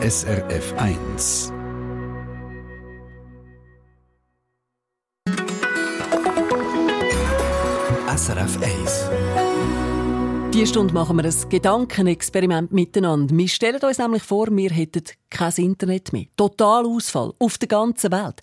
SRF 1. SRF 1. Diese Stunde machen wir ein Gedankenexperiment miteinander. Wir stellen uns nämlich vor, wir hätten kein Internet mehr. Total Ausfall auf der ganzen Welt.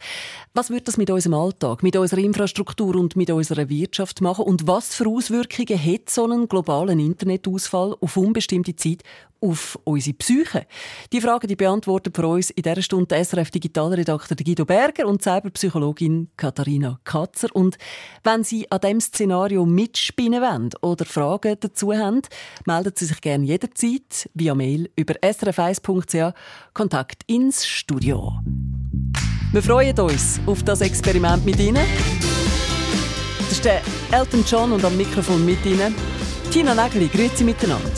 Was würde das mit unserem Alltag, mit unserer Infrastruktur und mit unserer Wirtschaft machen? Und was für Auswirkungen hat so ein globalen Internetausfall auf unbestimmte Zeit auf unsere Psyche? Die Frage die beantworten für uns in dieser Stunde SRF Digitalredakteur Guido Berger und Cyberpsychologin Katharina Katzer. Und wenn Sie an diesem Szenario mitspinnen wollen oder Fragen dazu haben, melden Sie sich gerne jederzeit via Mail über srf1.ch Kontakt ins Studio. Wir freuen uns auf das Experiment mit Ihnen. Das ist der Elton John und am Mikrofon mit Ihnen Tina Nageli. Grüezi miteinander.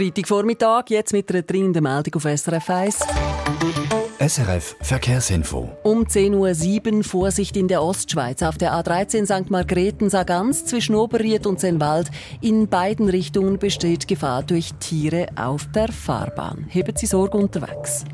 Freitagvormittag, jetzt mit einer dringenden Meldung auf SRF 1. SRF Verkehrsinfo. Um 10.07 Uhr Vorsicht in der Ostschweiz auf der A13 St. Margrethen-Sargans zwischen Oberried und Sennwald. In beiden Richtungen besteht Gefahr durch Tiere auf der Fahrbahn. Heben Sie Sorge unterwegs.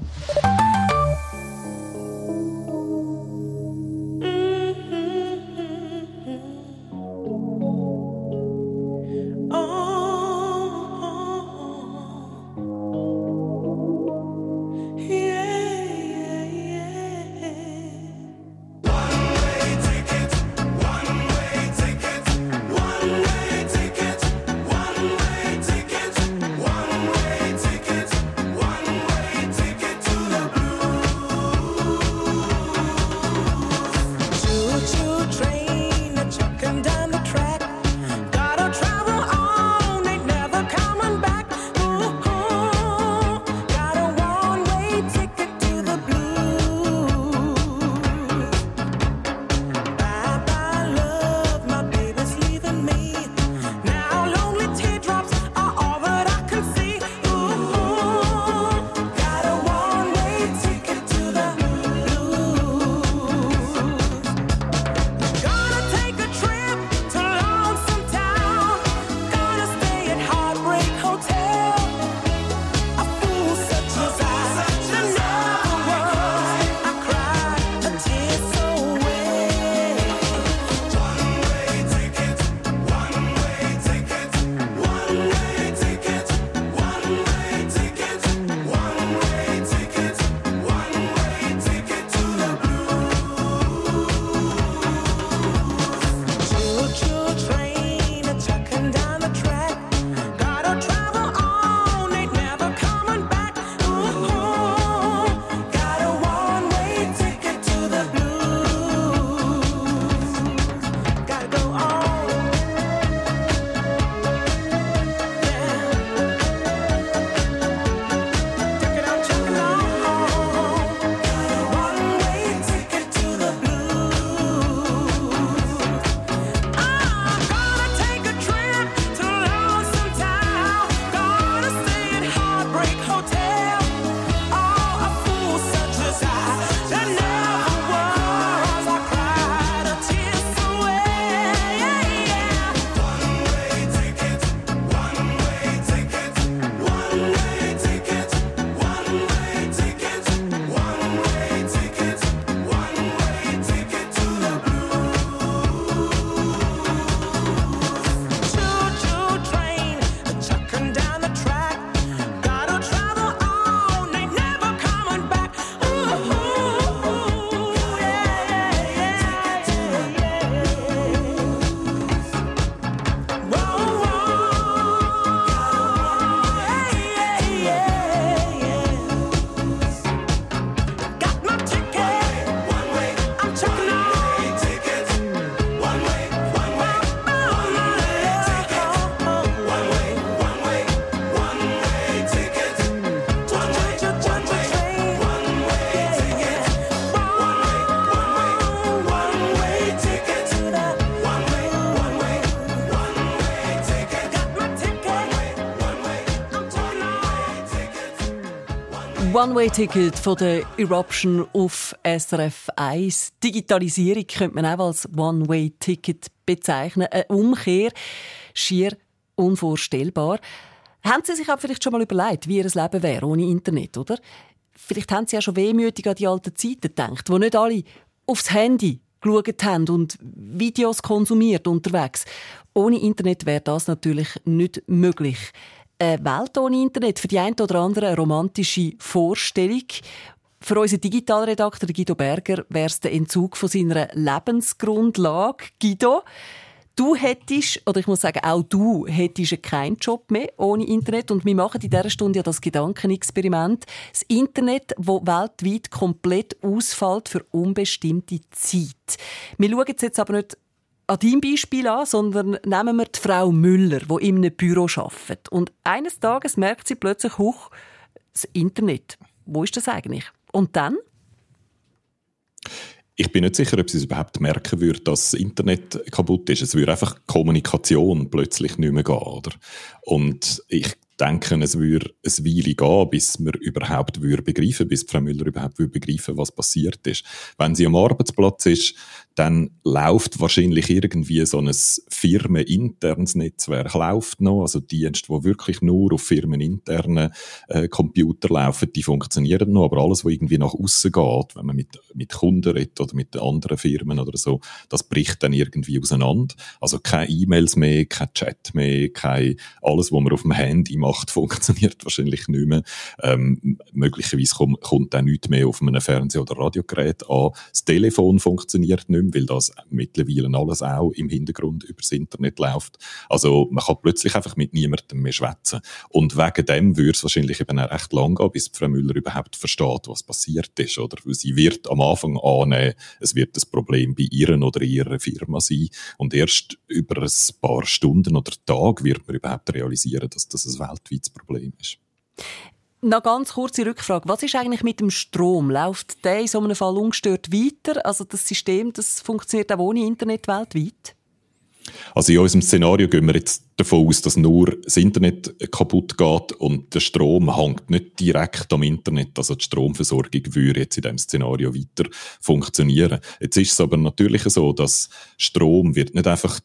One-Way-Ticket von der Eruption auf SRF 1. Digitalisierung könnte man auch als One-Way-Ticket bezeichnen. Eine Umkehr, schier unvorstellbar. Haben Sie sich aber vielleicht schon mal überlegt, wie Ihr Leben wäre ohne Internet, oder? Vielleicht haben Sie ja schon wehmütig an die alten Zeiten gedacht, wo nicht alle aufs Handy geschaut haben und Videos konsumiert unterwegs. Ohne Internet wäre das natürlich nicht möglich eine Welt ohne Internet für die einen oder anderen eine romantische Vorstellung. Für unseren Digitalredakteur Guido Berger wäre es der Entzug von seiner Lebensgrundlage. Guido, du hättest, oder ich muss sagen, auch du hättest keinen Job mehr ohne Internet. Und wir machen in dieser Stunde ja das Gedankenexperiment. Das Internet, wo weltweit komplett ausfällt für unbestimmte Zeit. Wir schauen jetzt aber nicht an deinem Beispiel an, sondern nehmen wir die Frau Müller, die in einem Büro arbeitet. Und eines Tages merkt sie plötzlich, hoch, das Internet. Wo ist das eigentlich? Und dann? Ich bin nicht sicher, ob sie es überhaupt merken würde, dass das Internet kaputt ist. Es würde einfach Kommunikation plötzlich nicht mehr gehen. Oder? Und ich denken, es würde eine Weile gehen, bis wir überhaupt würde begreifen, bis Frau Müller überhaupt würde was passiert ist. Wenn sie am Arbeitsplatz ist, dann läuft wahrscheinlich irgendwie so ein firmeninternes Netzwerk läuft noch, also Dienste, wo wirklich nur auf firmeninternen äh, Computer laufen, die funktionieren noch, aber alles, was irgendwie nach außen geht, wenn man mit, mit Kunden redet oder mit anderen Firmen oder so, das bricht dann irgendwie auseinander. Also keine E-Mails mehr, kein Chat mehr, kein, alles, was man auf dem Handy macht, funktioniert wahrscheinlich nicht mehr. Ähm, möglicherweise kommt, kommt dann nichts mehr auf einem Fernseh- oder Radiogerät an. Das Telefon funktioniert nicht mehr, weil das mittlerweile alles auch im Hintergrund übers Internet läuft. Also man kann plötzlich einfach mit niemandem mehr schwätzen. Und wegen dem würde es wahrscheinlich eben auch recht lang gehen, bis Frau Müller überhaupt versteht, was passiert ist. Oder? Weil sie wird am Anfang annehmen, es wird das Problem bei ihren oder ihrer Firma sein. Und erst über ein paar Stunden oder Tage wird man überhaupt realisieren, dass das ein weltweites Problem ist. Noch ganz kurze Rückfrage. Was ist eigentlich mit dem Strom? Läuft der in so einem Fall ungestört weiter? Also das System, das funktioniert auch ohne Internet weltweit? Also in unserem Szenario gehen wir jetzt davon aus, dass nur das Internet kaputt geht und der Strom hängt nicht direkt am Internet. Also die Stromversorgung würde jetzt in diesem Szenario weiter funktionieren. Jetzt ist es aber natürlich so, dass Strom wird nicht einfach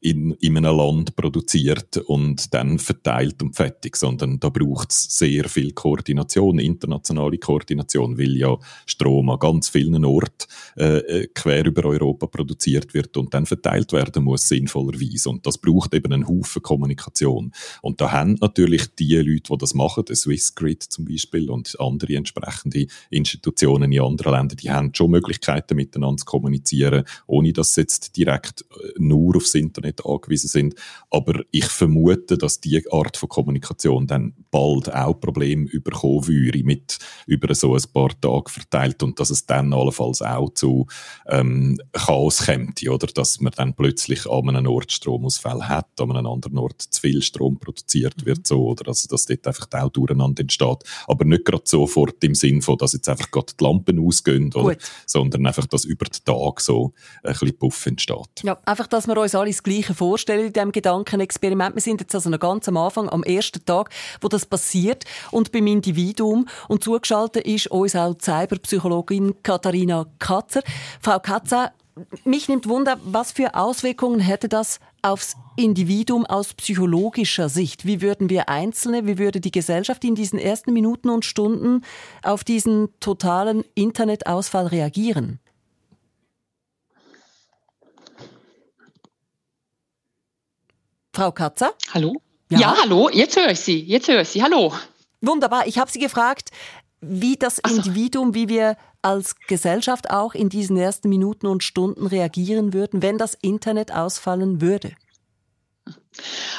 in, in einem Land produziert und dann verteilt und fertig, sondern da braucht es sehr viel Koordination, internationale Koordination, weil ja Strom an ganz vielen Orten äh, äh, quer über Europa produziert wird und dann verteilt werden muss, sinnvollerweise. Und das braucht eben einen Haufen Kommunikation. Und da haben natürlich die Leute, die das machen, der Swissgrid zum Beispiel und andere entsprechende Institutionen in anderen Ländern, die haben schon Möglichkeiten, miteinander zu kommunizieren, ohne dass jetzt direkt äh, nur aufs Internet angewiesen sind. Aber ich vermute, dass diese Art von Kommunikation dann bald auch Probleme überkommen würde, mit über so ein paar Tage verteilt und dass es dann allenfalls auch zu ähm, Chaos kommt, oder? Dass man dann plötzlich an einem Ort Stromausfall hat, an einem anderen Ort zu viel Strom produziert mhm. wird, so, oder? Also, dass dort einfach auch durcheinander entsteht. Aber nicht gerade sofort im Sinn von, dass jetzt einfach gerade die Lampen ausgehen, oder? Sondern einfach, dass über den Tag so ein bisschen Puff entsteht. Ja, einfach, dass wir uns alle das Gleiche vorstellen in diesem Gedankenexperiment. Wir sind jetzt also noch ganz am Anfang, am ersten Tag, wo das passiert und beim Individuum. Und zugeschaltet ist uns auch Cyberpsychologin Katharina Katzer. Frau Katzer, mich nimmt Wunder, was für Auswirkungen hätte das aufs Individuum aus psychologischer Sicht? Wie würden wir Einzelne, wie würde die Gesellschaft in diesen ersten Minuten und Stunden auf diesen totalen Internetausfall reagieren? Frau Katzer? Hallo? Ja, ja hallo, jetzt höre ich Sie, jetzt höre ich Sie, hallo. Wunderbar, ich habe Sie gefragt, wie das Individuum, wie wir als Gesellschaft auch in diesen ersten Minuten und Stunden reagieren würden, wenn das Internet ausfallen würde.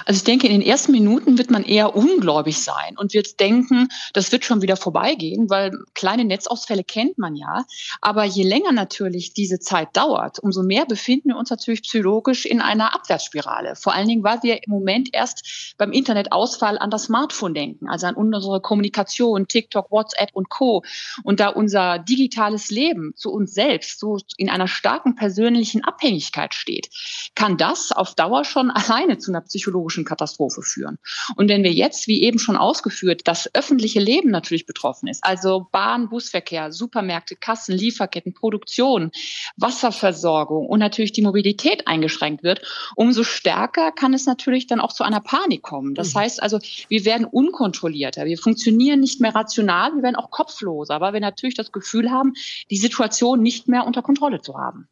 Also ich denke, in den ersten Minuten wird man eher ungläubig sein und wird denken, das wird schon wieder vorbeigehen, weil kleine Netzausfälle kennt man ja. Aber je länger natürlich diese Zeit dauert, umso mehr befinden wir uns natürlich psychologisch in einer Abwärtsspirale. Vor allen Dingen, weil wir im Moment erst beim Internetausfall an das Smartphone denken, also an unsere Kommunikation, TikTok, WhatsApp und Co. Und da unser digitales Leben zu uns selbst so in einer starken persönlichen Abhängigkeit steht, kann das auf Dauer schon alleine zu einer psychologischen Katastrophe führen. Und wenn wir jetzt, wie eben schon ausgeführt, das öffentliche Leben natürlich betroffen ist, also Bahn, Busverkehr, Supermärkte, Kassen, Lieferketten, Produktion, Wasserversorgung und natürlich die Mobilität eingeschränkt wird, umso stärker kann es natürlich dann auch zu einer Panik kommen. Das mhm. heißt also, wir werden unkontrollierter, wir funktionieren nicht mehr rational, wir werden auch kopfloser, weil wir natürlich das Gefühl haben, die Situation nicht mehr unter Kontrolle zu haben.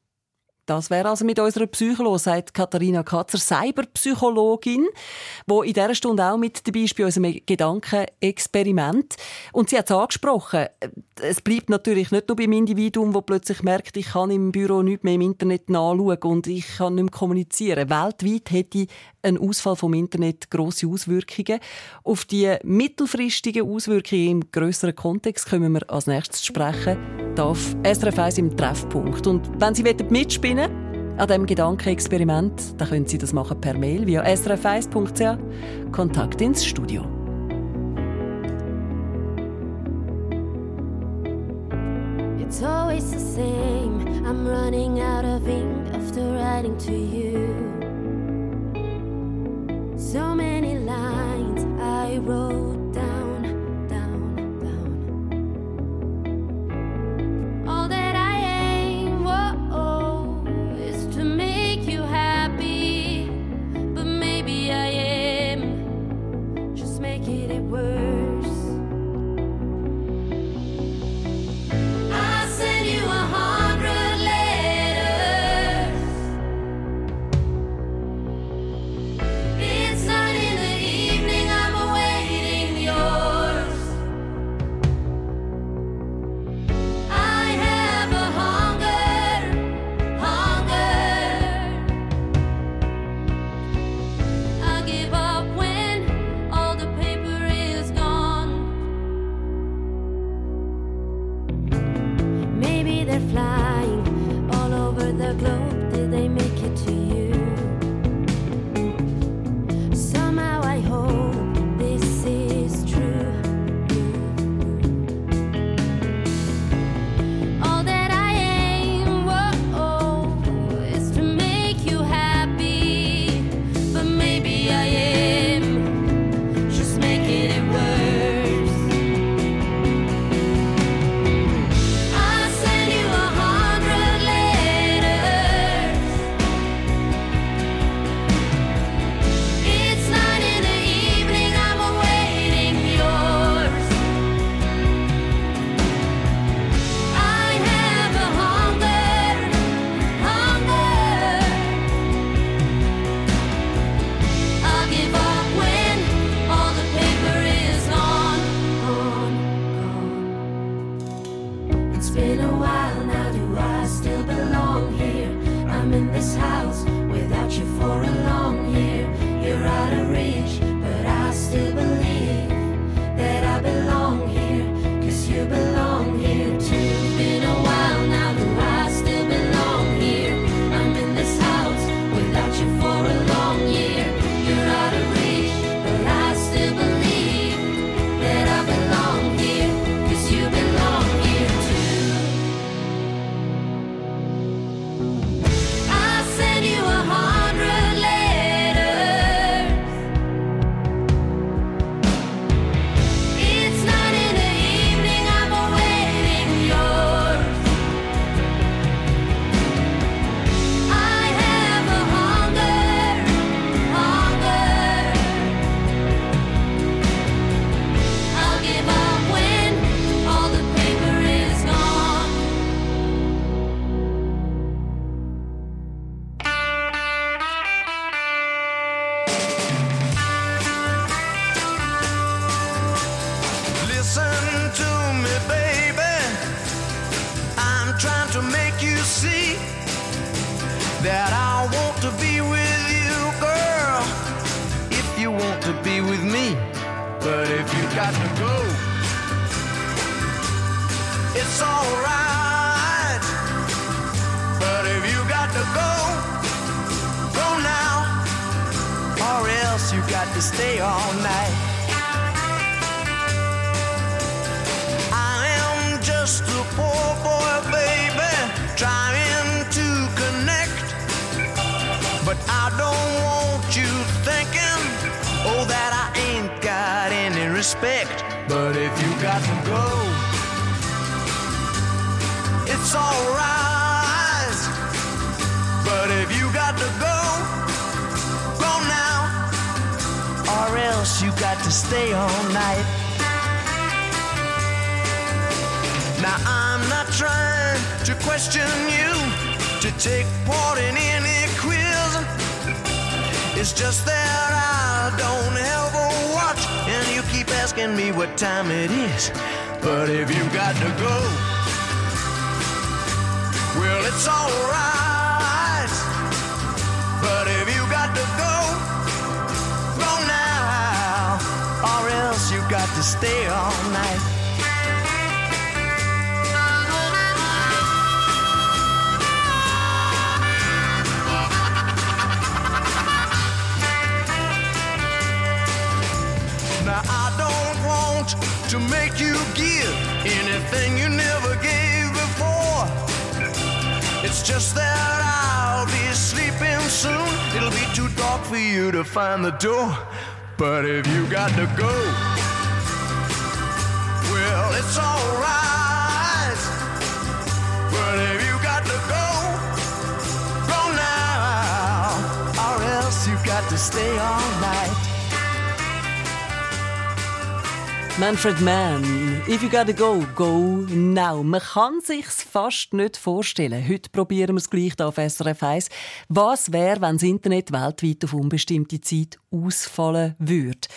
Das wäre also mit unserer Psychologin, sagt Katharina Katzer, Cyberpsychologin, die in dieser Stunde auch mit dabei ist bei unserem Gedankenexperiment. Und sie hat es angesprochen, es bleibt natürlich nicht nur beim Individuum, das plötzlich merkt, ich kann im Büro nicht mehr im Internet nachschauen und ich kann nicht mehr kommunizieren. Weltweit hätte ein Ausfall vom Internet grosse Auswirkungen. Auf die mittelfristigen Auswirkungen im größeren Kontext kommen wir als nächstes sprechen. Darf SRF 1 im Treffpunkt. Und wenn Sie mitspinnen an diesem Gedankenexperiment, dann können Sie das machen per Mail via srf1.ch. Kontakt ins Studio. It's always the same. I'm running out of ink after writing to you. So many lines I wrote. glow stay all night. I am just a poor boy, baby, trying to connect. But I don't want you thinking, oh, that I ain't got any respect. But if you got to go, it's alright. But if you got to go, you got to stay all night. Now I'm not trying to question you, to take part in any quiz. It's just that I don't have a watch, and you keep asking me what time it is. But if you've got to go, well, it's alright. got to stay all night. Now I don't want to make you give anything you never gave before. It's just that I'll be sleeping soon. It'll be too dark for you to find the door. But if you got to go, Manfred Mann, if you gotta go, go now. Man kann sich's fast nicht vorstellen. Heute probieren wir es gleich auf SRF 1. Was wäre, wenn das Internet weltweit auf unbestimmte Zeit ausfallen würde?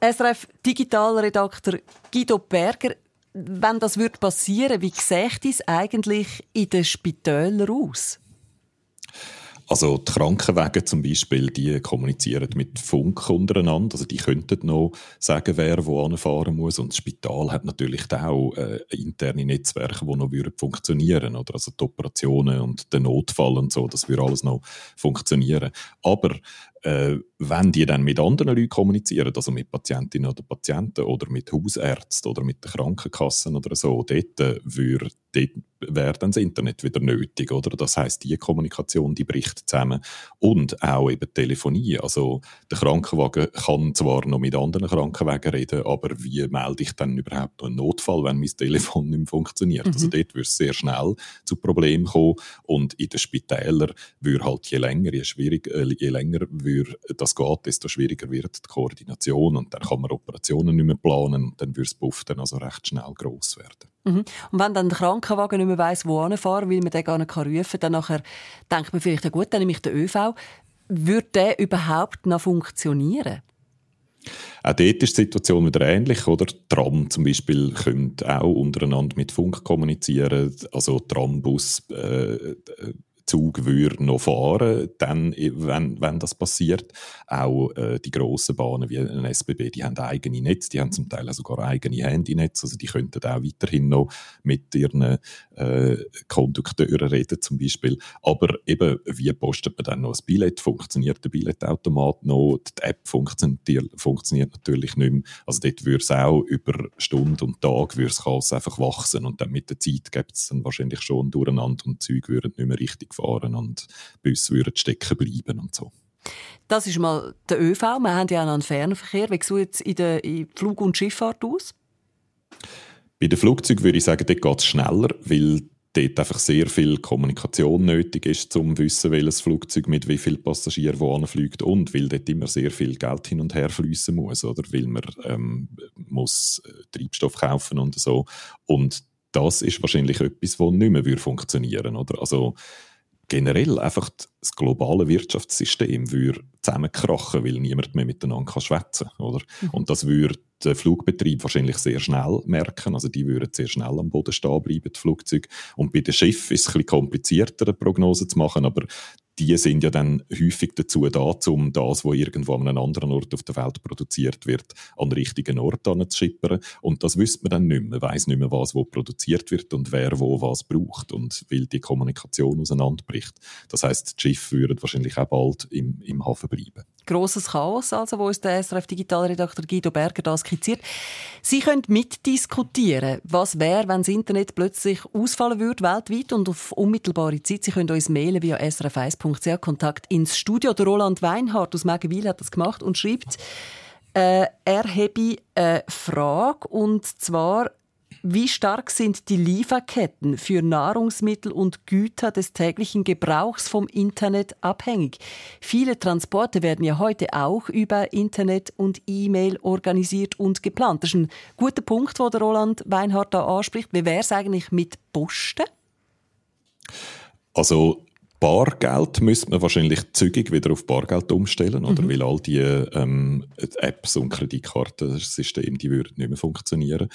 SRF Digitalredakteur Guido Berger, wenn das passieren würde, wie sieht es eigentlich in den Spitälern aus? Also die Krankenwagen zum Beispiel, die kommunizieren mit Funk untereinander. Also die könnten noch sagen, wer wo anfahren muss. Und das Spital hat natürlich auch äh, interne Netzwerke, die noch würden funktionieren oder Also die Operationen und der Notfall und so, das würde alles noch funktionieren. Aber äh, wenn die dann mit anderen Leuten kommunizieren, also mit Patientinnen oder Patienten oder mit Hausärzten oder mit den Krankenkassen oder so, dort, äh, würde, dort wäre dann das Internet wieder nötig, oder? Das heißt, die Kommunikation, die bricht zusammen. Und auch eben Telefonie. Also, der Krankenwagen kann zwar noch mit anderen Krankenwagen reden, aber wie melde ich dann überhaupt einen Notfall, wenn mein Telefon nicht mehr funktioniert? Mhm. Also, dort würde es sehr schnell zu Problemen kommen. Und in den Spitälern würde halt je länger, je schwierig, äh, je länger würde das geht, desto schwieriger wird die Koordination und dann kann man Operationen nicht mehr planen und dann würde Puff dann also recht schnell gross werden. Mhm. Und wenn dann der Krankenwagen nicht mehr weiss, wo fahren, weil man den gar nicht rufen kann, dann nachher denkt man vielleicht, ja gut, dann nehme ich den ÖV. Würde der überhaupt noch funktionieren? Auch dort ist die Situation wieder ähnlich, oder? Tram zum Beispiel können auch untereinander mit Funk kommunizieren, also Trambus, äh, Zug würde noch fahren, dann, wenn, wenn das passiert. Auch äh, die grossen Bahnen wie ein SBB, die haben eigene Netze, die haben zum Teil sogar eigene Handynetze, also die könnten auch weiterhin noch mit ihren äh, Kondukteuren reden zum Beispiel. Aber eben, wie postet man dann noch ein Billett? Funktioniert der Billettautomat noch? Die App funktioniert, natürlich nicht mehr. Also dort würde es auch über Stunden und Tage würde es einfach wachsen und dann mit der Zeit gibt es dann wahrscheinlich schon durcheinander und Züge würden nicht mehr richtig fahren und Busse würden stecken bleiben und so. Das ist mal der ÖV. Wir haben ja auch noch einen Fernverkehr. Wie sieht es in der Flug- und Schifffahrt aus? Bei den Flugzeugen würde ich sagen, dort geht es schneller, weil dort einfach sehr viel Kommunikation nötig ist, um zu wissen, welches Flugzeug mit wie vielen Passagieren wo fliegt und weil dort immer sehr viel Geld hin und her fließen muss, oder weil man ähm, muss äh, Treibstoff kaufen und so. Und das ist wahrscheinlich etwas, das nicht mehr funktionieren würde. Also generell einfach das globale Wirtschaftssystem würde zusammenkrachen, weil niemand mehr miteinander schwätzen kann. Oder? Mhm. Und das würde der Flugbetrieb wahrscheinlich sehr schnell merken. Also die würden sehr schnell am Boden stehen bleiben, die Flugzeuge. Und bei den Schiffen ist es ein bisschen komplizierter, eine Prognose zu machen, aber die sind ja dann häufig dazu da, um das, was irgendwo an einem anderen Ort auf der Welt produziert wird, an den richtigen Ort schippern. Und das wüsste man dann nicht mehr. Man weiss nicht mehr, was wo produziert wird und wer wo was braucht und weil die Kommunikation auseinanderbricht. Das heißt, die Schiffe würden wahrscheinlich auch bald im, im Hafen bleiben. Grosses Chaos, also, wo uns der SRF Digitalredakteur Guido Berger da skizziert. Sie können mitdiskutieren, was wäre, wenn das Internet plötzlich ausfallen würde, weltweit und auf unmittelbare Zeit. Sie können uns mailen via srf1.ch Kontakt ins Studio. Der Roland Weinhardt aus Megenwil hat das gemacht und schreibt, äh, er habe eine Frage, und zwar, wie stark sind die Lieferketten für Nahrungsmittel und Güter des täglichen Gebrauchs vom Internet abhängig? Viele Transporte werden ja heute auch über Internet und E-Mail organisiert und geplant. Das ist ein guter Punkt, den Roland Weinhardt da anspricht. Wie wäre es eigentlich mit Posten? Also Bargeld müsste man wahrscheinlich zügig wieder auf Bargeld umstellen, oder? Mhm. Weil all die ähm, Apps und Kreditkartensysteme, die würden nicht mehr funktionieren.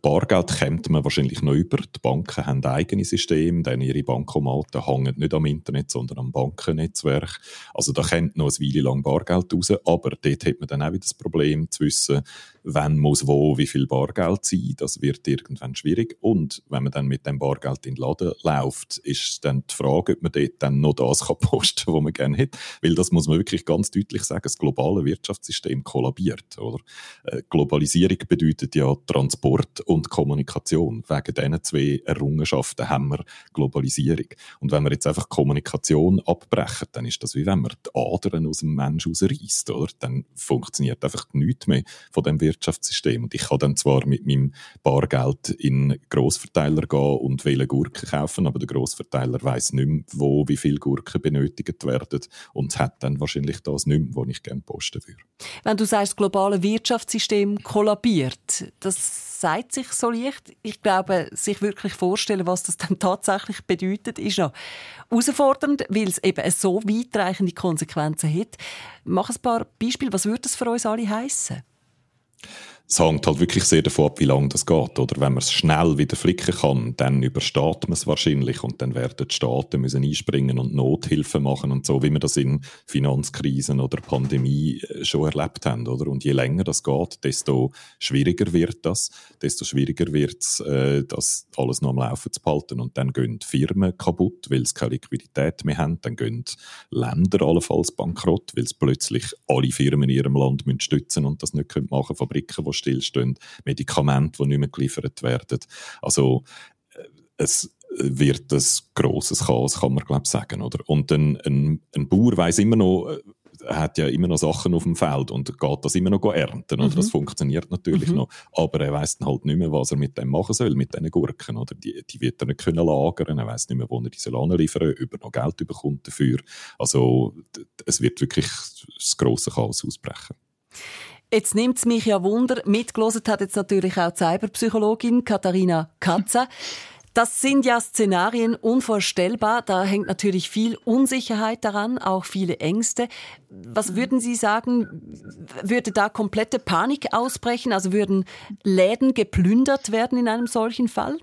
Bargeld kommt man wahrscheinlich noch über. Die Banken haben eigene Systeme, denn ihre Bankomaten hängen nicht am Internet, sondern am Bankennetzwerk. Also da kommt noch ein Weile lang Bargeld raus, aber dort hat man dann auch wieder das Problem zu wissen, wann muss wo wie viel Bargeld sein. Das wird irgendwann schwierig. Und wenn man dann mit dem Bargeld in den Laden läuft, ist dann die Frage, ob man dort dann noch das kann posten kann, was man gerne hat. Weil das muss man wirklich ganz deutlich sagen, das globale Wirtschaftssystem kollabiert. Oder? Äh, Globalisierung bedeutet ja Transport und Kommunikation. Wegen diesen zwei Errungenschaften haben wir Globalisierung. Und wenn wir jetzt einfach Kommunikation abbrechen, dann ist das wie wenn man die Adern aus dem Menschen rausreißt, oder? Dann funktioniert einfach nichts mehr von dem Wirtschaftssystem. Und ich kann dann zwar mit meinem Bargeld in Grossverteiler gehen und wählen Gurken kaufen, aber der Grossverteiler weiß nicht mehr, wo wie viele Gurken benötigt werden und hat dann wahrscheinlich das nicht mehr, was ich gerne posten würde. Wenn du sagst, das globale Wirtschaftssystem kollabiert, das sagt sich so leicht. Ich glaube, sich wirklich vorstellen, was das dann tatsächlich bedeutet, ist noch herausfordernd, weil es eben so weitreichende Konsequenzen hat. Mach ein paar Beispiele. Was würde das für uns alle heißen? Es hängt halt wirklich sehr davon ab, wie lange das geht. Oder wenn man es schnell wieder flicken kann, dann übersteht man es wahrscheinlich und dann werden die Staaten müssen einspringen und Nothilfe machen und so, wie wir das in Finanzkrisen oder Pandemie äh, schon erlebt haben. Oder? Und je länger das geht, desto schwieriger wird das, desto schwieriger wird es, äh, das alles noch am Laufen zu behalten. Und dann gehen Firmen kaputt, weil sie keine Liquidität mehr haben. Dann gehen Länder allenfalls bankrott, weil sie plötzlich alle Firmen in ihrem Land müssen stützen und das nicht machen können. Fabriken, die stillstehen, Medikamente, die nicht mehr geliefert werden. Also äh, es wird ein grosses Chaos, kann man glaube sagen. Oder? Und ein, ein, ein Bauer weiß immer noch, äh, er hat ja immer noch Sachen auf dem Feld und geht das immer noch ernten. Oder? Mhm. Das funktioniert natürlich mhm. noch. Aber er weiß dann halt nicht mehr, was er mit dem machen soll, mit diesen Gurken. Oder? Die, die wird er nicht können lagern. Er weiß nicht mehr, wo er diese anliefern über noch Geld bekommt dafür. Also es wird wirklich das grosse Chaos ausbrechen. Jetzt nimmt es mich ja Wunder, mitgelesen hat jetzt natürlich auch die Cyberpsychologin Katharina Katze. Das sind ja Szenarien unvorstellbar. Da hängt natürlich viel Unsicherheit daran, auch viele Ängste. Was würden Sie sagen, würde da komplette Panik ausbrechen? Also würden Läden geplündert werden in einem solchen Fall?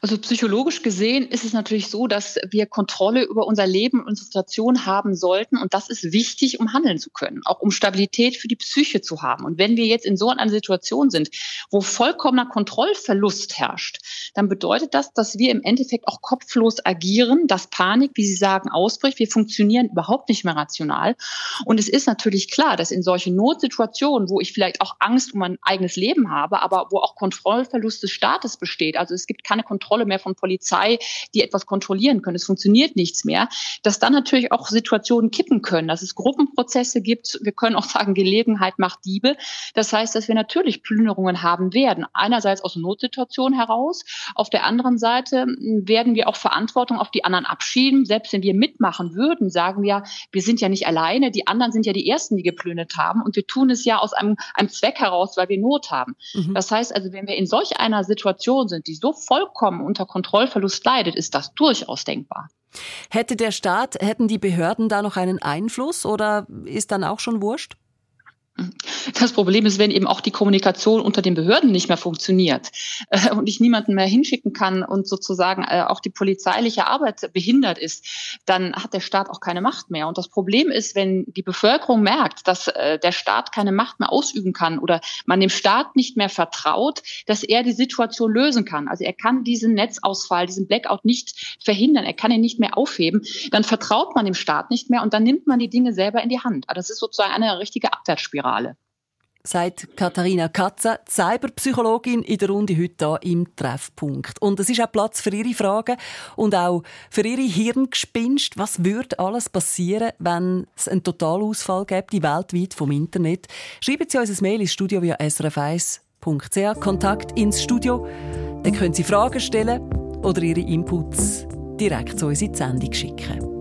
Also psychologisch gesehen ist es natürlich so, dass wir Kontrolle über unser Leben und unsere Situation haben sollten. Und das ist wichtig, um handeln zu können, auch um Stabilität für die Psyche zu haben. Und wenn wir jetzt in so einer Situation sind, wo vollkommener Kontrollverlust herrscht, dann bedeutet das, dass wir im Endeffekt auch kopflos agieren, dass Panik, wie Sie sagen, ausbricht. Wir funktionieren überhaupt nicht mehr rational. Und es ist natürlich klar, dass in solchen Notsituationen, wo ich vielleicht auch Angst um mein eigenes Leben habe, aber wo auch Kontrollverlust des Staates besteht, also es gibt keine Kontrolle Kontrolle mehr von Polizei, die etwas kontrollieren können. Es funktioniert nichts mehr. Dass dann natürlich auch Situationen kippen können, dass es Gruppenprozesse gibt. Wir können auch sagen, Gelegenheit macht Diebe. Das heißt, dass wir natürlich Plünderungen haben werden. Einerseits aus Notsituationen heraus. Auf der anderen Seite hm, werden wir auch Verantwortung auf die anderen abschieben. Selbst wenn wir mitmachen würden, sagen wir, wir sind ja nicht alleine. Die anderen sind ja die Ersten, die geplündert haben. Und wir tun es ja aus einem, einem Zweck heraus, weil wir Not haben. Mhm. Das heißt also, wenn wir in solch einer Situation sind, die so vollkommen unter Kontrollverlust leidet, ist das durchaus denkbar. Hätte der Staat, hätten die Behörden da noch einen Einfluss oder ist dann auch schon wurscht? Das Problem ist, wenn eben auch die Kommunikation unter den Behörden nicht mehr funktioniert äh, und ich niemanden mehr hinschicken kann und sozusagen äh, auch die polizeiliche Arbeit behindert ist, dann hat der Staat auch keine Macht mehr. Und das Problem ist, wenn die Bevölkerung merkt, dass äh, der Staat keine Macht mehr ausüben kann oder man dem Staat nicht mehr vertraut, dass er die Situation lösen kann. Also er kann diesen Netzausfall, diesen Blackout nicht verhindern, er kann ihn nicht mehr aufheben, dann vertraut man dem Staat nicht mehr und dann nimmt man die Dinge selber in die Hand. Also das ist sozusagen eine richtige Abwärtsspirale. Spirale. Sagt Katharina Katze, Cyberpsychologin in der Runde heute hier im Treffpunkt. Und es ist auch Platz für Ihre Fragen und auch für Ihre Hirngespinst. Was würde alles passieren, wenn es einen Totalausfall gäbe, weltweit vom Internet? Schreiben Sie uns ein Mail ins Studio via srf1.ch, Kontakt ins Studio. Dann können Sie Fragen stellen oder Ihre Inputs direkt zu uns in die Sendung schicken.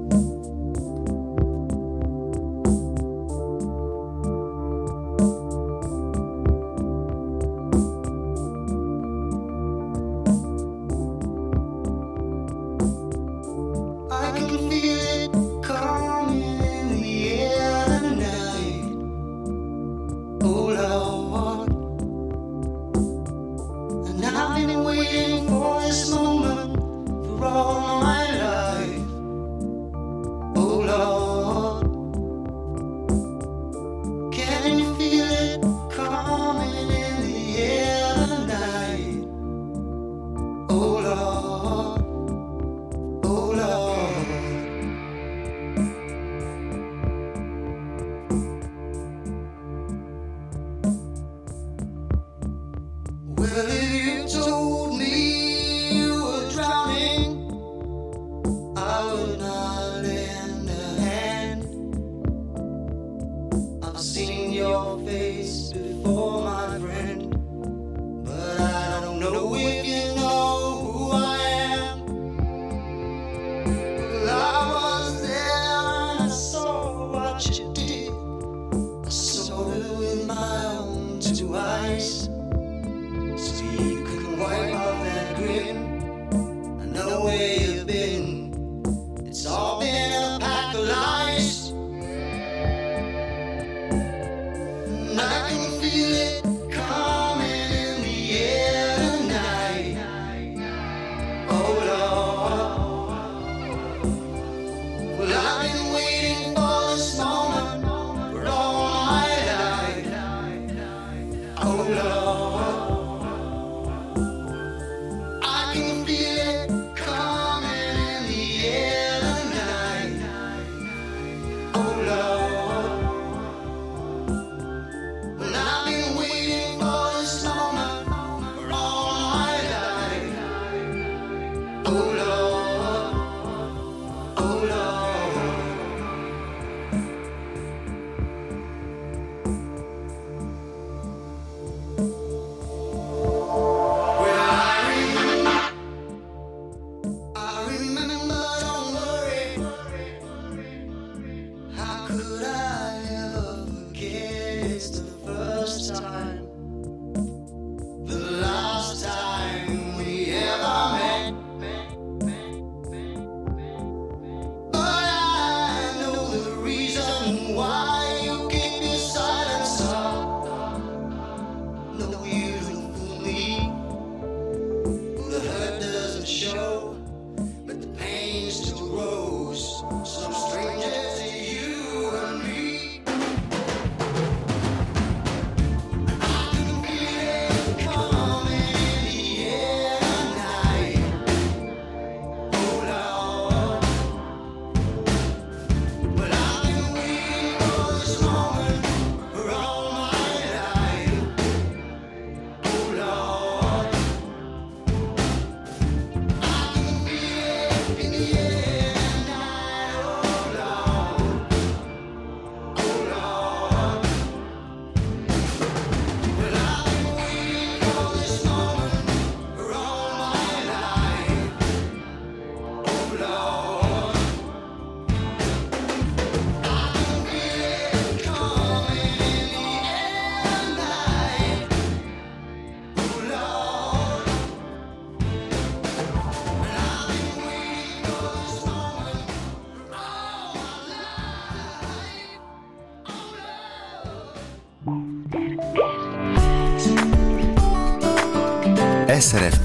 SRF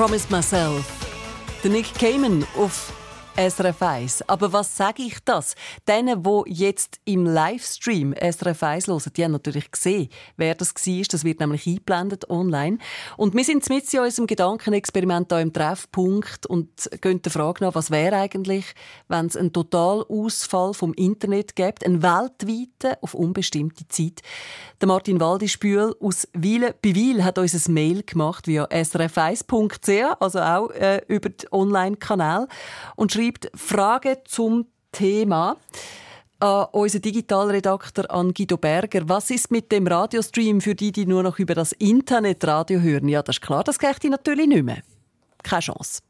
Promised Myself. Der Nick Cayman auf SRF 1. Aber was sage ich das? Denen, die jetzt im Livestream SRF 1 hören, die haben natürlich gesehen, wer das war. Das wird nämlich eingeblendet online. Und wir sind mit in unserem Gedankenexperiment hier im Treffpunkt und gehen der Frage nach, was wäre eigentlich, wenn es einen Totalausfall vom Internet gibt, einen weltweiten, auf unbestimmte Zeit. Der Martin Waldispül aus Wiele bei Wiel hat uns ein Mail gemacht via srf1.ch, also auch äh, über den Online-Kanal und schreibt Frage zum Thema an unseren Digitalredakteur an Guido Berger. Was ist mit dem Radiostream für die, die nur noch über das Internet Radio hören? Ja, das ist klar, das kriegt ich natürlich nicht mehr. Keine Chance.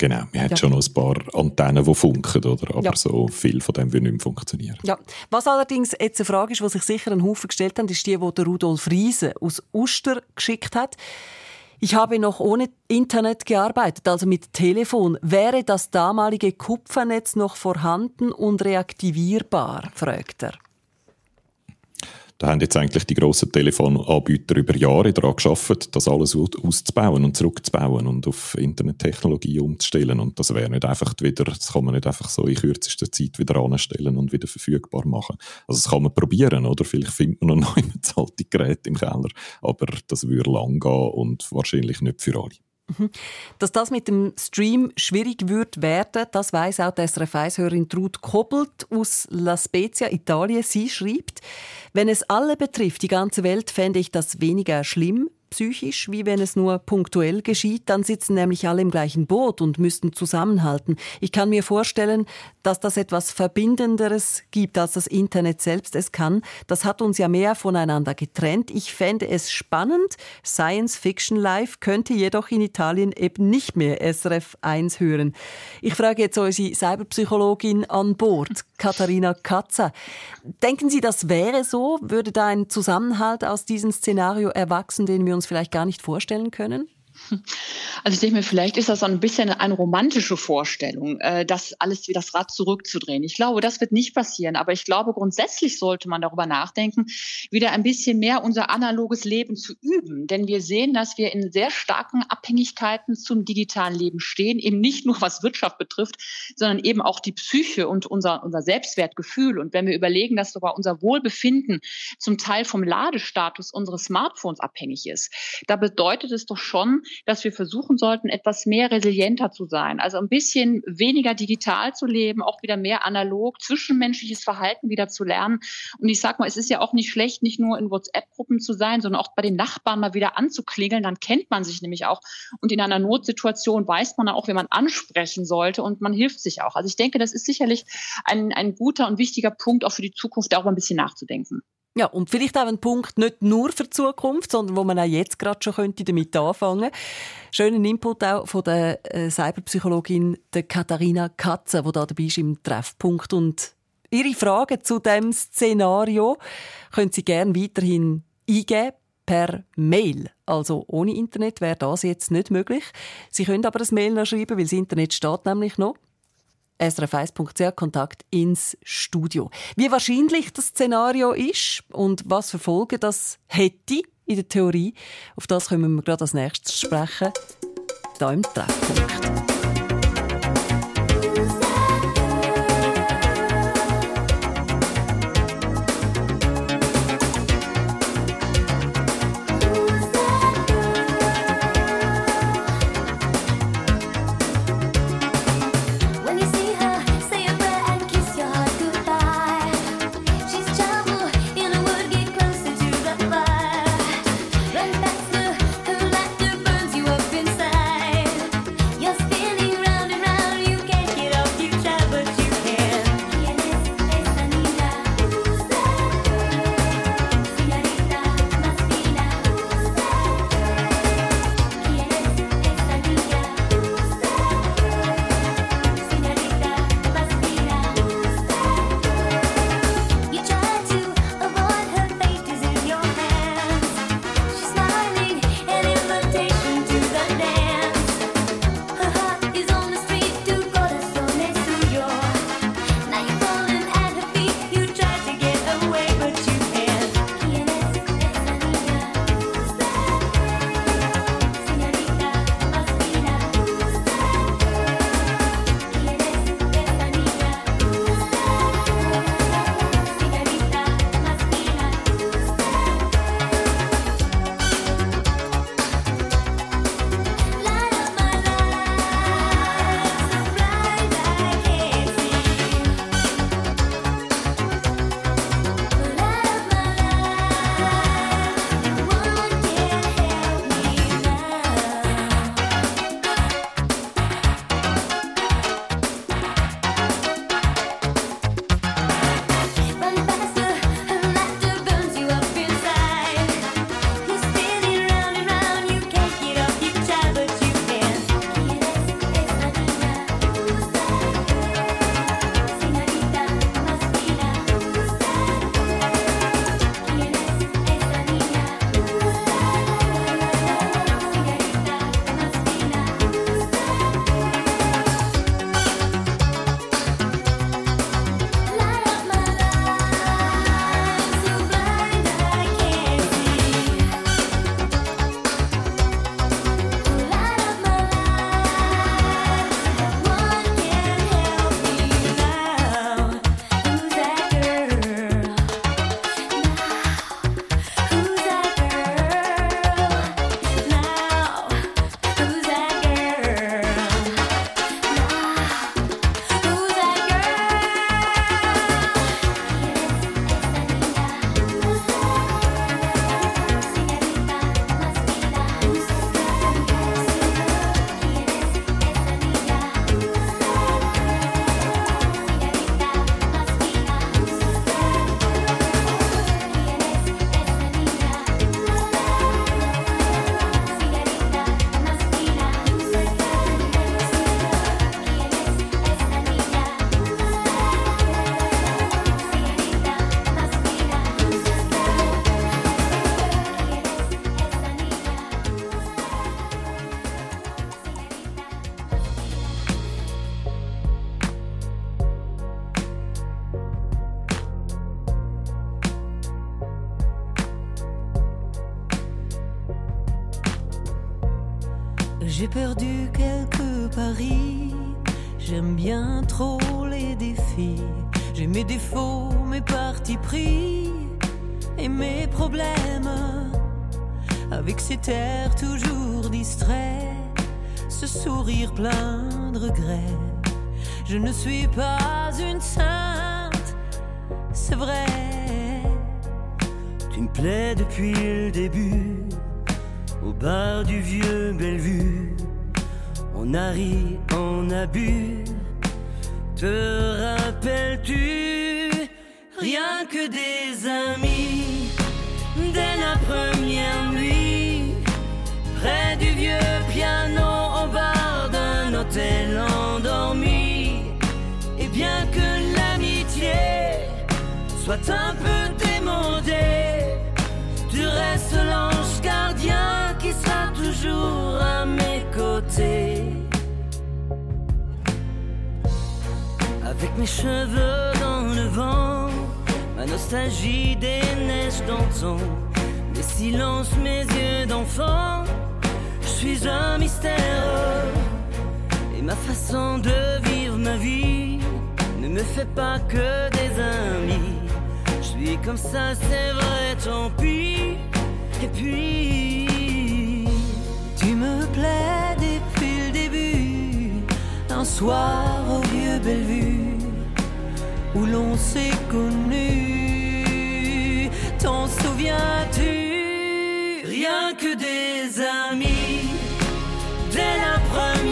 Genau, wir haben ja. schon noch ein paar Antennen, die funken, oder? aber ja. so viel von dem wird nicht mehr funktionieren. Ja. Was allerdings jetzt eine Frage ist, die sich sicher ein Haufen gestellt haben, ist die, die der Rudolf Riese aus Uster geschickt hat. Ich habe noch ohne Internet gearbeitet, also mit Telefon. Wäre das damalige Kupfernetz noch vorhanden und reaktivierbar? fragt er. Da haben jetzt eigentlich die grossen Telefonanbieter über Jahre daran geschafft, das alles auszubauen und zurückzubauen und auf Internettechnologie umzustellen. Und das wäre nicht einfach wieder, das kann man nicht einfach so in kürzester Zeit wieder anstellen und wieder verfügbar machen. Also das kann man probieren, oder? Vielleicht findet man noch ein alte Gerät im Keller, aber das würde lang gehen und wahrscheinlich nicht für alle. Mhm. Dass das mit dem Stream schwierig wird werden, das weiß auch die SRF 1-Hörerin Trud Kobbelt aus La Spezia, Italien. Sie schreibt, wenn es alle betrifft, die ganze Welt, fände ich das weniger schlimm psychisch, wie wenn es nur punktuell geschieht. Dann sitzen nämlich alle im gleichen Boot und müssten zusammenhalten. Ich kann mir vorstellen, dass das etwas Verbindenderes gibt, als das Internet selbst es kann. Das hat uns ja mehr voneinander getrennt. Ich fände es spannend. Science Fiction Live könnte jedoch in Italien eben nicht mehr SRF 1 hören. Ich frage jetzt unsere Cyberpsychologin an Bord, Katharina Katzer. Denken Sie, das wäre so? Würde da ein Zusammenhalt aus diesem Szenario erwachsen, den wir uns vielleicht gar nicht vorstellen können? Also ich denke mir, vielleicht ist das so ein bisschen eine romantische Vorstellung, äh, das alles wie das Rad zurückzudrehen. Ich glaube, das wird nicht passieren, aber ich glaube, grundsätzlich sollte man darüber nachdenken, wieder ein bisschen mehr unser analoges Leben zu üben. Denn wir sehen, dass wir in sehr starken Abhängigkeiten zum digitalen Leben stehen, eben nicht nur was Wirtschaft betrifft, sondern eben auch die Psyche und unser, unser Selbstwertgefühl. Und wenn wir überlegen, dass sogar unser Wohlbefinden zum Teil vom Ladestatus unseres Smartphones abhängig ist, da bedeutet es doch schon, dass wir versuchen sollten, etwas mehr resilienter zu sein. Also ein bisschen weniger digital zu leben, auch wieder mehr analog, zwischenmenschliches Verhalten wieder zu lernen. Und ich sag mal, es ist ja auch nicht schlecht, nicht nur in WhatsApp-Gruppen zu sein, sondern auch bei den Nachbarn mal wieder anzuklingeln. Dann kennt man sich nämlich auch. Und in einer Notsituation weiß man auch, wie man ansprechen sollte und man hilft sich auch. Also ich denke, das ist sicherlich ein, ein guter und wichtiger Punkt auch für die Zukunft, darüber ein bisschen nachzudenken. Ja, und vielleicht auch ein Punkt nicht nur für die Zukunft, sondern wo man auch jetzt gerade schon könnte damit anfangen. Schönen Input auch von der äh, Cyberpsychologin Katharina Katze, die da dabei ist im Treffpunkt. Und Ihre Fragen zu dem Szenario können Sie gerne weiterhin eingeben per Mail. Also ohne Internet wäre das jetzt nicht möglich. Sie können aber das Mail noch schreiben, weil das Internet steht nämlich noch srf1.ch Kontakt ins Studio. Wie wahrscheinlich das Szenario ist und was für Folgen das hätte in der Theorie, auf das können wir gerade als nächstes sprechen, hier im Treffpunkt. Bar du vieux Bellevue. On a ri, on a bu. Te rappelles-tu? Rien que des amis dès la première nuit près du vieux piano au bar d'un hôtel endormi et bien que l'amitié soit un peu démodée toujours à mes côtés avec mes cheveux dans le vent, ma nostalgie des neiges d'antan, mes silences, mes yeux d'enfant. Je suis un mystère et ma façon de vivre ma vie ne me fait pas que des amis. Je suis comme ça, c'est vrai, tant pis. Et puis, plais depuis le début. Un soir au vieux Bellevue où l'on s'est connu. T'en souviens-tu? Rien que des amis dès la première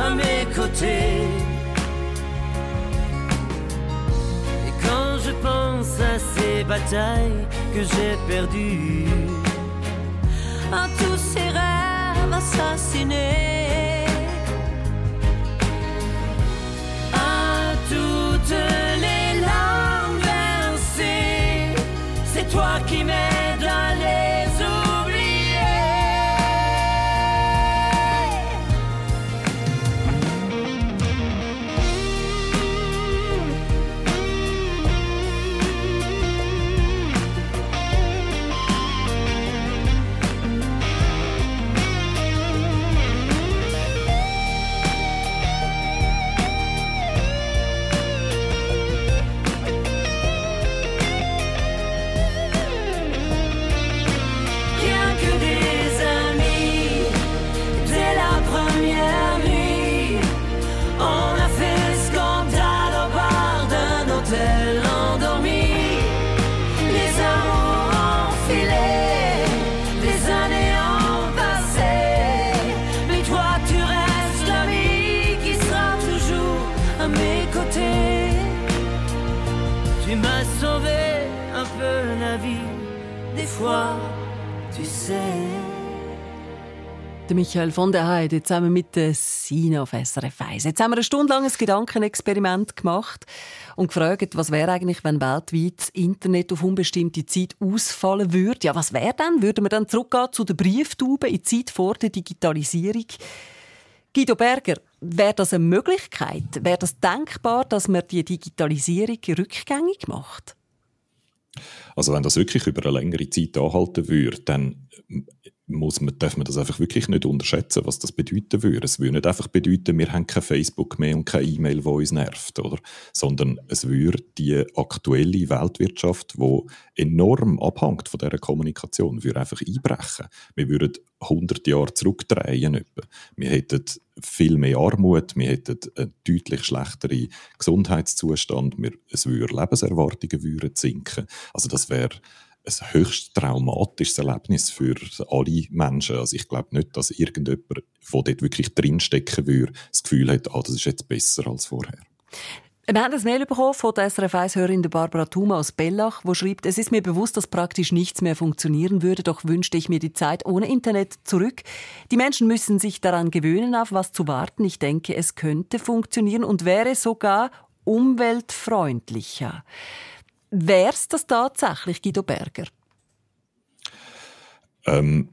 à mes côtés. Et quand je pense à ces batailles que j'ai perdues, à tous ces rêves assassinés, Der Michael von der Heide zusammen mit der Sina auf SRF 1. Jetzt haben wir ein stundenlanges Gedankenexperiment gemacht und gefragt, was wäre eigentlich, wenn weltweit das Internet auf unbestimmte Zeit ausfallen würde. Ja, was wäre dann? Würden wir dann zurückgehen zu der Brieftube in die Zeit vor der Digitalisierung? Guido Berger, wäre das eine Möglichkeit? Wäre das denkbar, dass man die Digitalisierung rückgängig macht? Also wenn das wirklich über eine längere Zeit anhalten würde, dann muss man, darf man das einfach wirklich nicht unterschätzen, was das bedeuten würde. Es würde nicht einfach bedeuten, wir haben kein Facebook mehr und keine E-Mail, die uns nervt, oder? Sondern es würde die aktuelle Weltwirtschaft, die enorm abhängt von dieser Kommunikation, würde einfach einbrechen. Wir würden 100 Jahre zurückdrehen. Etwa. Wir hätten viel mehr Armut, wir hätten einen deutlich schlechteren Gesundheitszustand, wir, es würde Lebenserwartungen würden sinken. Also das wäre ein höchst traumatisches Erlebnis für alle Menschen. Also ich glaube nicht, dass irgendjemand, der dort wirklich drinstecken würde, das Gefühl hat, ah, das ist jetzt besser als vorher. Wir haben ein Mail bekommen von der SRF 1-Hörerin Barbara Thuma aus Bellach, wo schreibt, es ist mir bewusst, dass praktisch nichts mehr funktionieren würde, doch wünschte ich mir die Zeit ohne Internet zurück. Die Menschen müssen sich daran gewöhnen, auf was zu warten. Ich denke, es könnte funktionieren und wäre sogar umweltfreundlicher. Wär's das tatsächlich, Guido Berger? Ähm,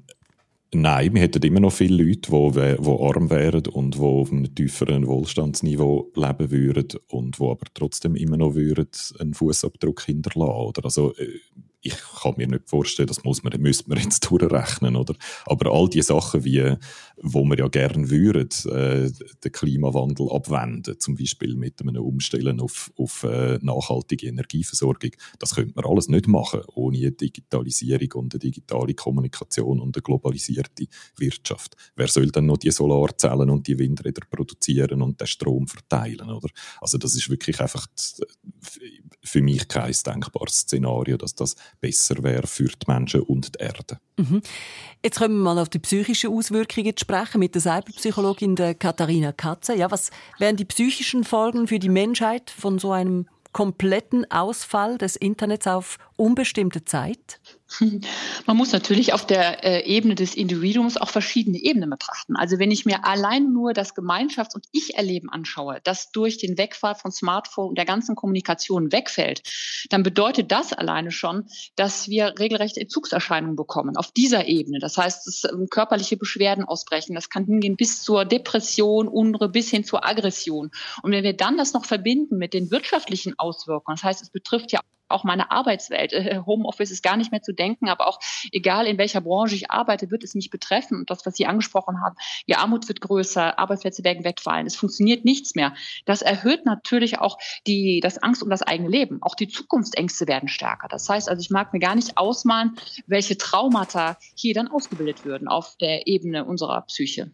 Nein, wir hätten immer noch viele Leute, die, die arm wären und die auf einem tieferen Wohlstandsniveau leben würden und die aber trotzdem immer noch würden einen Fußabdruck hinterlassen. Oder? Also, äh, ich kann mir nicht vorstellen, das muss man, müsste man jetzt durchrechnen, oder? Aber all die Sachen, wie, wo wir ja gerne würden, äh, den Klimawandel abwenden, zum Beispiel mit einem Umstellen auf, auf äh, nachhaltige Energieversorgung, das könnte man alles nicht machen, ohne eine Digitalisierung und eine digitale Kommunikation und eine globalisierte Wirtschaft. Wer soll dann noch die Solarzellen und die Windräder produzieren und den Strom verteilen, oder? Also das ist wirklich einfach für mich kein denkbares Szenario, dass das besser wäre für die Menschen und die Erde. Mhm. Jetzt kommen wir mal auf die psychischen Auswirkungen zu sprechen mit der Cyberpsychologin Katharina Katze. Ja, was wären die psychischen Folgen für die Menschheit von so einem kompletten Ausfall des Internets auf unbestimmte Zeit? Man muss natürlich auf der äh, Ebene des Individuums auch verschiedene Ebenen betrachten. Also wenn ich mir allein nur das Gemeinschafts- und Ich-Erleben anschaue, das durch den Wegfall von Smartphone und der ganzen Kommunikation wegfällt, dann bedeutet das alleine schon, dass wir regelrechte Entzugserscheinungen bekommen auf dieser Ebene. Das heißt, dass ähm, körperliche Beschwerden ausbrechen. Das kann hingehen bis zur Depression, Unruhe, bis hin zur Aggression. Und wenn wir dann das noch verbinden mit den wirtschaftlichen Auswirkungen, das heißt, es betrifft ja auch meine Arbeitswelt. Äh, Homeoffice ist gar nicht mehr zu denken, aber auch egal in welcher Branche ich arbeite, wird es mich betreffen. Und das, was Sie angesprochen haben, die Armut wird größer, Arbeitsplätze werden wegfallen, es funktioniert nichts mehr. Das erhöht natürlich auch die, das Angst um das eigene Leben. Auch die Zukunftsängste werden stärker. Das heißt also, ich mag mir gar nicht ausmalen, welche Traumata hier dann ausgebildet würden auf der Ebene unserer Psyche.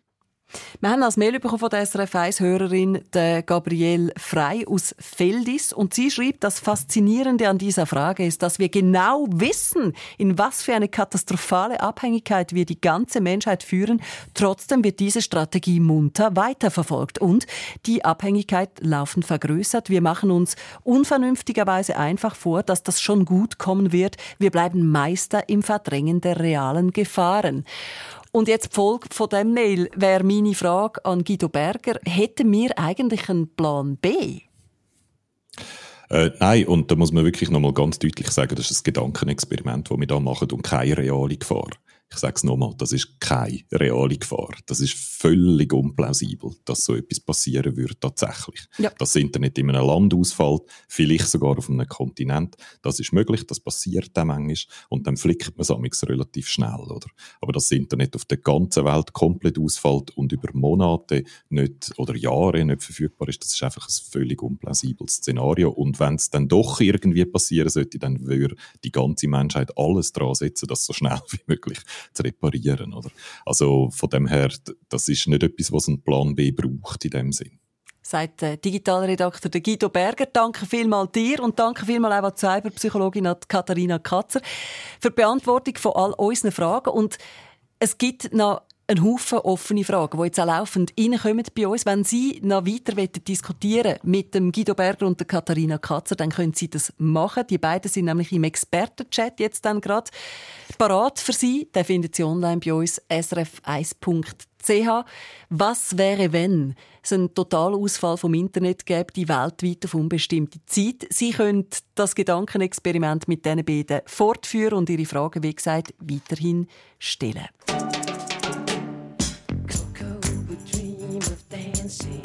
Wir haben als Mail bekommen von der SRF 1-Hörerin Gabrielle Frei aus Feldis und sie schreibt, das Faszinierende an dieser Frage ist, dass wir genau wissen, in was für eine katastrophale Abhängigkeit wir die ganze Menschheit führen. Trotzdem wird diese Strategie munter weiterverfolgt und die Abhängigkeit laufend vergrößert. Wir machen uns unvernünftigerweise einfach vor, dass das schon gut kommen wird. Wir bleiben Meister im Verdrängen der realen Gefahren. Und jetzt die Folge von dem Mail wäre meine Frage an Guido Berger. Hätten wir eigentlich einen Plan B? Äh, nein, und da muss man wirklich nochmal ganz deutlich sagen, das ist ein Gedankenexperiment, das wir da machen und keine reale Gefahr. Ich sage es nochmal, das ist keine reale Gefahr. Das ist völlig unplausibel, dass so etwas passieren würde tatsächlich. Ja. Dass das Internet in einem Land ausfällt, vielleicht sogar auf einem Kontinent, das ist möglich, das passiert dann manchmal und dann flickt man es relativ schnell. Oder? Aber dass das Internet auf der ganzen Welt komplett ausfällt und über Monate nicht, oder Jahre nicht verfügbar ist, das ist einfach ein völlig unplausibles Szenario. Und wenn es dann doch irgendwie passieren sollte, dann würde die ganze Menschheit alles daran setzen, das so schnell wie möglich zu reparieren. Oder? Also von dem her, das ist nicht etwas, was ein Plan B braucht in dem Sinn sagt Digitalredakteur Guido Berger. Danke vielmals dir und danke vielmals auch an Cyberpsychologin Katharina Katzer für die Beantwortung von all unseren Fragen. Und es gibt noch ein Haufen offene Fragen, die jetzt auch laufend reinkommen bei uns. Wenn Sie noch weiter diskutieren mit dem Guido Berger und der Katharina Katzer, dann können Sie das machen. Die beiden sind nämlich im Expertenchat jetzt dann gerade parat für Sie. Den finden Sie online bei uns srf1.ch. Was wäre, wenn es einen Totalausfall vom Internet gäbe, die weltweit auf unbestimmte Zeit? Sie können das Gedankenexperiment mit diesen beiden fortführen und Ihre Fragen, wie gesagt, weiterhin stellen. Got higher.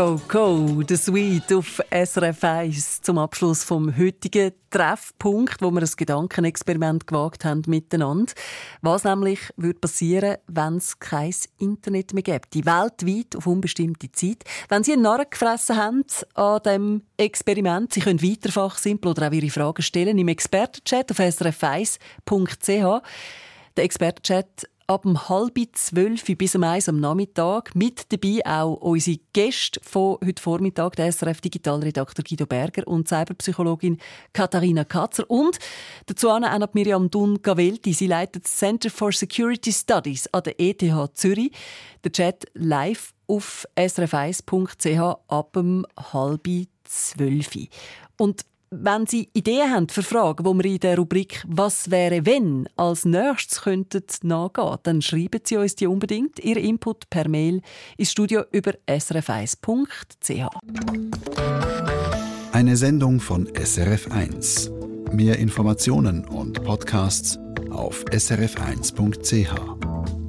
Go, go, The Sweet auf SRF 1 zum Abschluss vom heutigen Treffpunkt, wo wir ein Gedankenexperiment gewagt haben miteinander. Was nämlich würde passieren, wenn es kein Internet mehr gibt? Die weltweit auf unbestimmte Zeit. Wenn Sie einen Narren gefressen haben an dem Experiment, Sie können weiter fachsimpel oder auch Ihre Fragen stellen im Expertenchat auf srf1.ch. Der Expertenchat ab um halb zwölf bis um eins am Nachmittag. Mit dabei auch unsere Gäste von heute Vormittag, der SRF Digitalredakteur Guido Berger und Cyberpsychologin Katharina Katzer. Und dazu auch noch Miriam Dunn-Gavelti. Sie leitet das Center for Security Studies an der ETH Zürich. Der Chat live auf srf1.ch ab um halb zwölf. Und wenn Sie Ideen haben für Fragen, die wir in der Rubrik «Was wäre wenn?» als nächstes könnten nachgehen, dann schreiben Sie uns die unbedingt. Ihr Input per Mail ins Studio über srf1.ch. Eine Sendung von SRF1. Mehr Informationen und Podcasts auf srf1.ch.